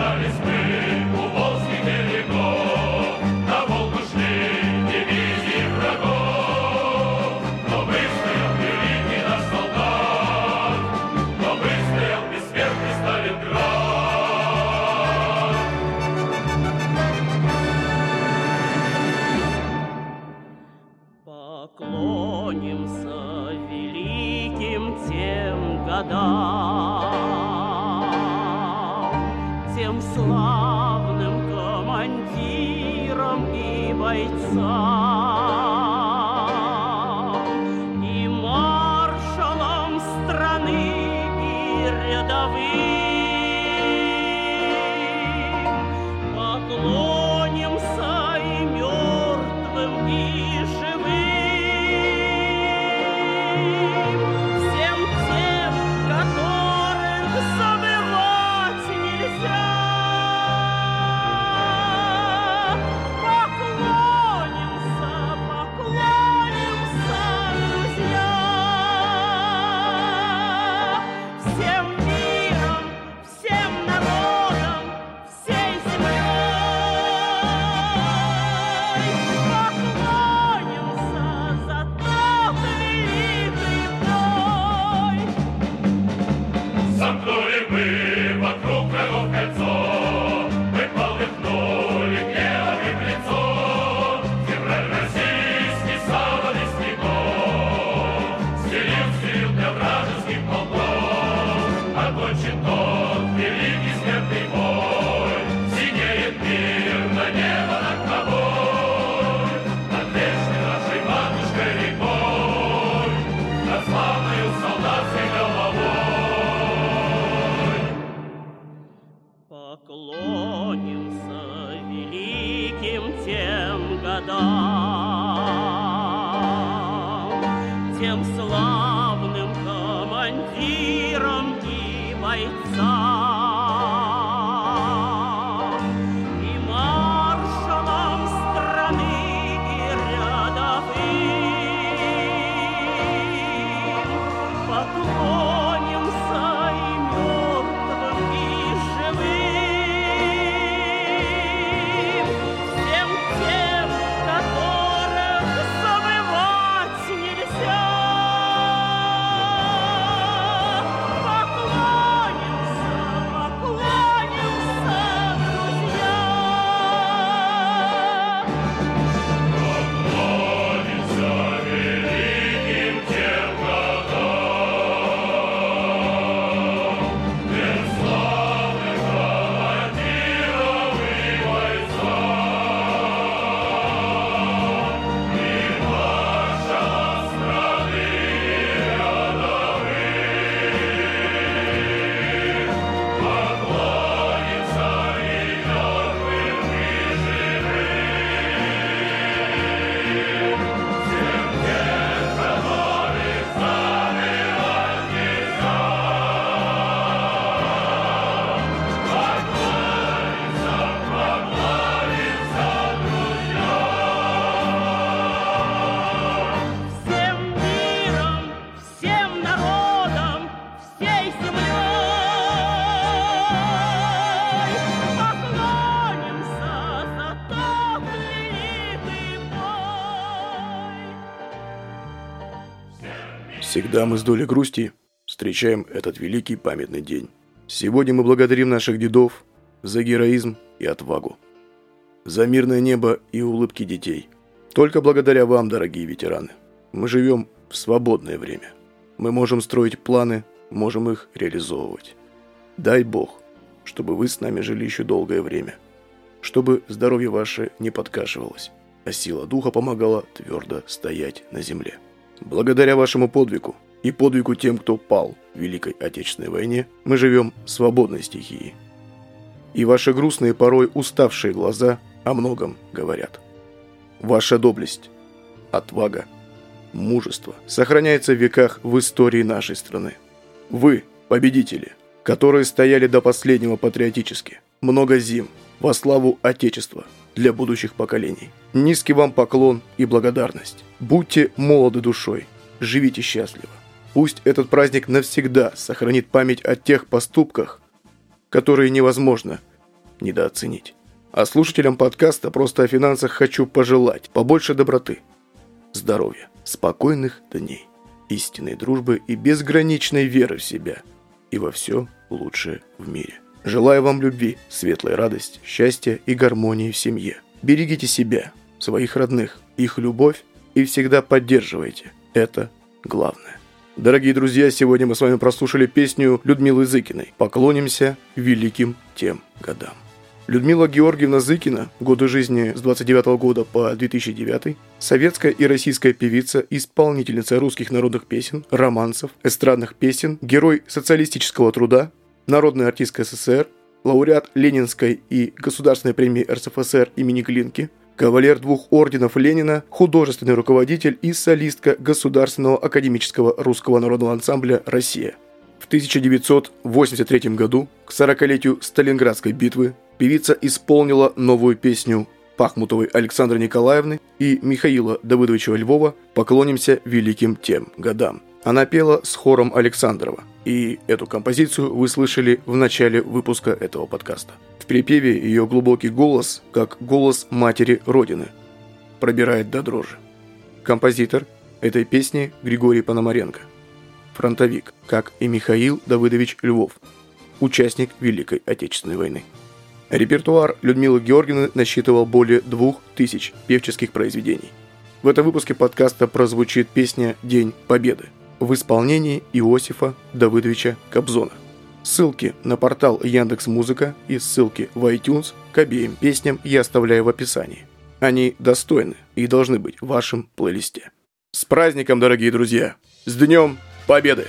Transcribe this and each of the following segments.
Сражались мы на Волгу шли дивизии врагов, но выстоял великий наш солдат, но выстоял бессмертный Сталинград. Поклонимся великим тем годам, славным командирам и бойцам, И маршалам страны и рядовым. Славным командирам и бойцам, Всегда мы с долей грусти встречаем этот великий памятный день. Сегодня мы благодарим наших дедов за героизм и отвагу, за мирное небо и улыбки детей. Только благодаря вам, дорогие ветераны, мы живем в свободное время. Мы можем строить планы, можем их реализовывать. Дай Бог, чтобы вы с нами жили еще долгое время, чтобы здоровье ваше не подкашивалось, а сила духа помогала твердо стоять на земле. Благодаря вашему подвигу и подвигу тем, кто пал в Великой Отечественной войне, мы живем в свободной стихии. И ваши грустные, порой уставшие глаза о многом говорят. Ваша доблесть, отвага, мужество сохраняется в веках в истории нашей страны. Вы – победители, которые стояли до последнего патриотически, много зим, во славу Отечества для будущих поколений. Низкий вам поклон и благодарность. Будьте молоды душой, живите счастливо. Пусть этот праздник навсегда сохранит память о тех поступках, которые невозможно недооценить. А слушателям подкаста «Просто о финансах» хочу пожелать побольше доброты, здоровья, спокойных дней, истинной дружбы и безграничной веры в себя и во все лучшее в мире. Желаю вам любви, светлой радости, счастья и гармонии в семье. Берегите себя, своих родных, их любовь и всегда поддерживайте. Это главное. Дорогие друзья, сегодня мы с вами прослушали песню Людмилы Зыкиной «Поклонимся великим тем годам». Людмила Георгиевна Зыкина, годы жизни с 29 года по 2009, советская и российская певица, исполнительница русских народных песен, романсов, эстрадных песен, герой социалистического труда, народная артистка СССР, лауреат Ленинской и Государственной премии РСФСР имени Глинки, кавалер двух орденов Ленина, художественный руководитель и солистка Государственного академического русского народного ансамбля «Россия». В 1983 году, к 40-летию Сталинградской битвы, певица исполнила новую песню Пахмутовой Александры Николаевны и Михаила Давыдовича Львова «Поклонимся великим тем годам». Она пела с хором Александрова, и эту композицию вы слышали в начале выпуска этого подкаста. В припеве ее глубокий голос, как голос матери Родины, пробирает до дрожи. Композитор этой песни Григорий Пономаренко. Фронтовик, как и Михаил Давыдович Львов, участник Великой Отечественной войны. Репертуар Людмилы Георгиевны насчитывал более двух тысяч певческих произведений. В этом выпуске подкаста прозвучит песня «День Победы» в исполнении Иосифа Давыдовича Кобзона. Ссылки на портал Яндекс Музыка и ссылки в iTunes к обеим песням я оставляю в описании. Они достойны и должны быть в вашем плейлисте. С праздником, дорогие друзья! С Днем Победы!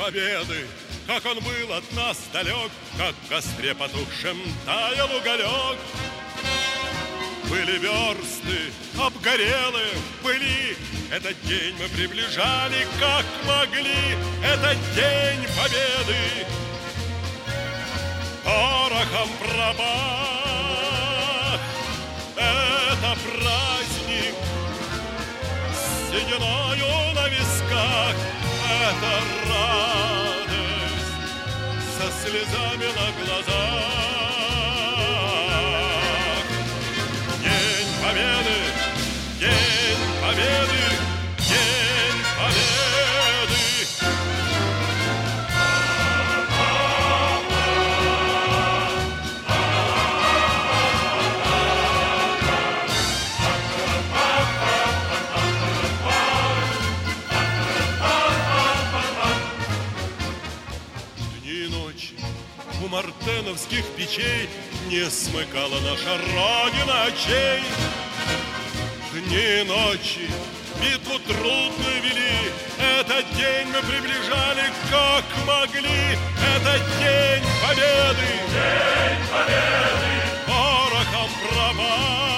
Победы, как он был от нас далек, Как в костре потухшем таял уголек. Были версты, обгорелы в пыли, Этот день мы приближали, как могли, Этот день Победы. Порохом пропах, это праздник, сединою на висках это слезами на глазах. У мартеновских печей Не смыкала наша Родина очей. Дни и ночи битву трудную вели, Этот день мы приближали, как могли, Этот день победы. День победы. Порохом пропах.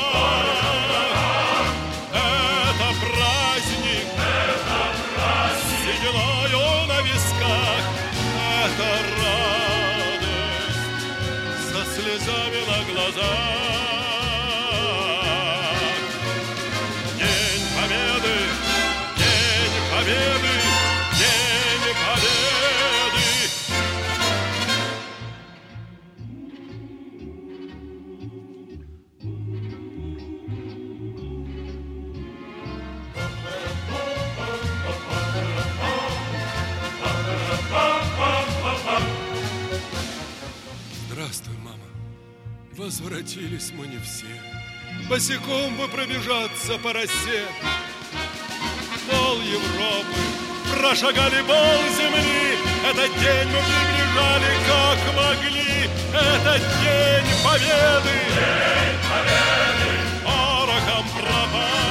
Все. Босиком бы пробежаться по росе. Пол Европы прошагали пол земли. Этот день мы приближали, как могли. Этот день победы. День победы. Порохом пропах.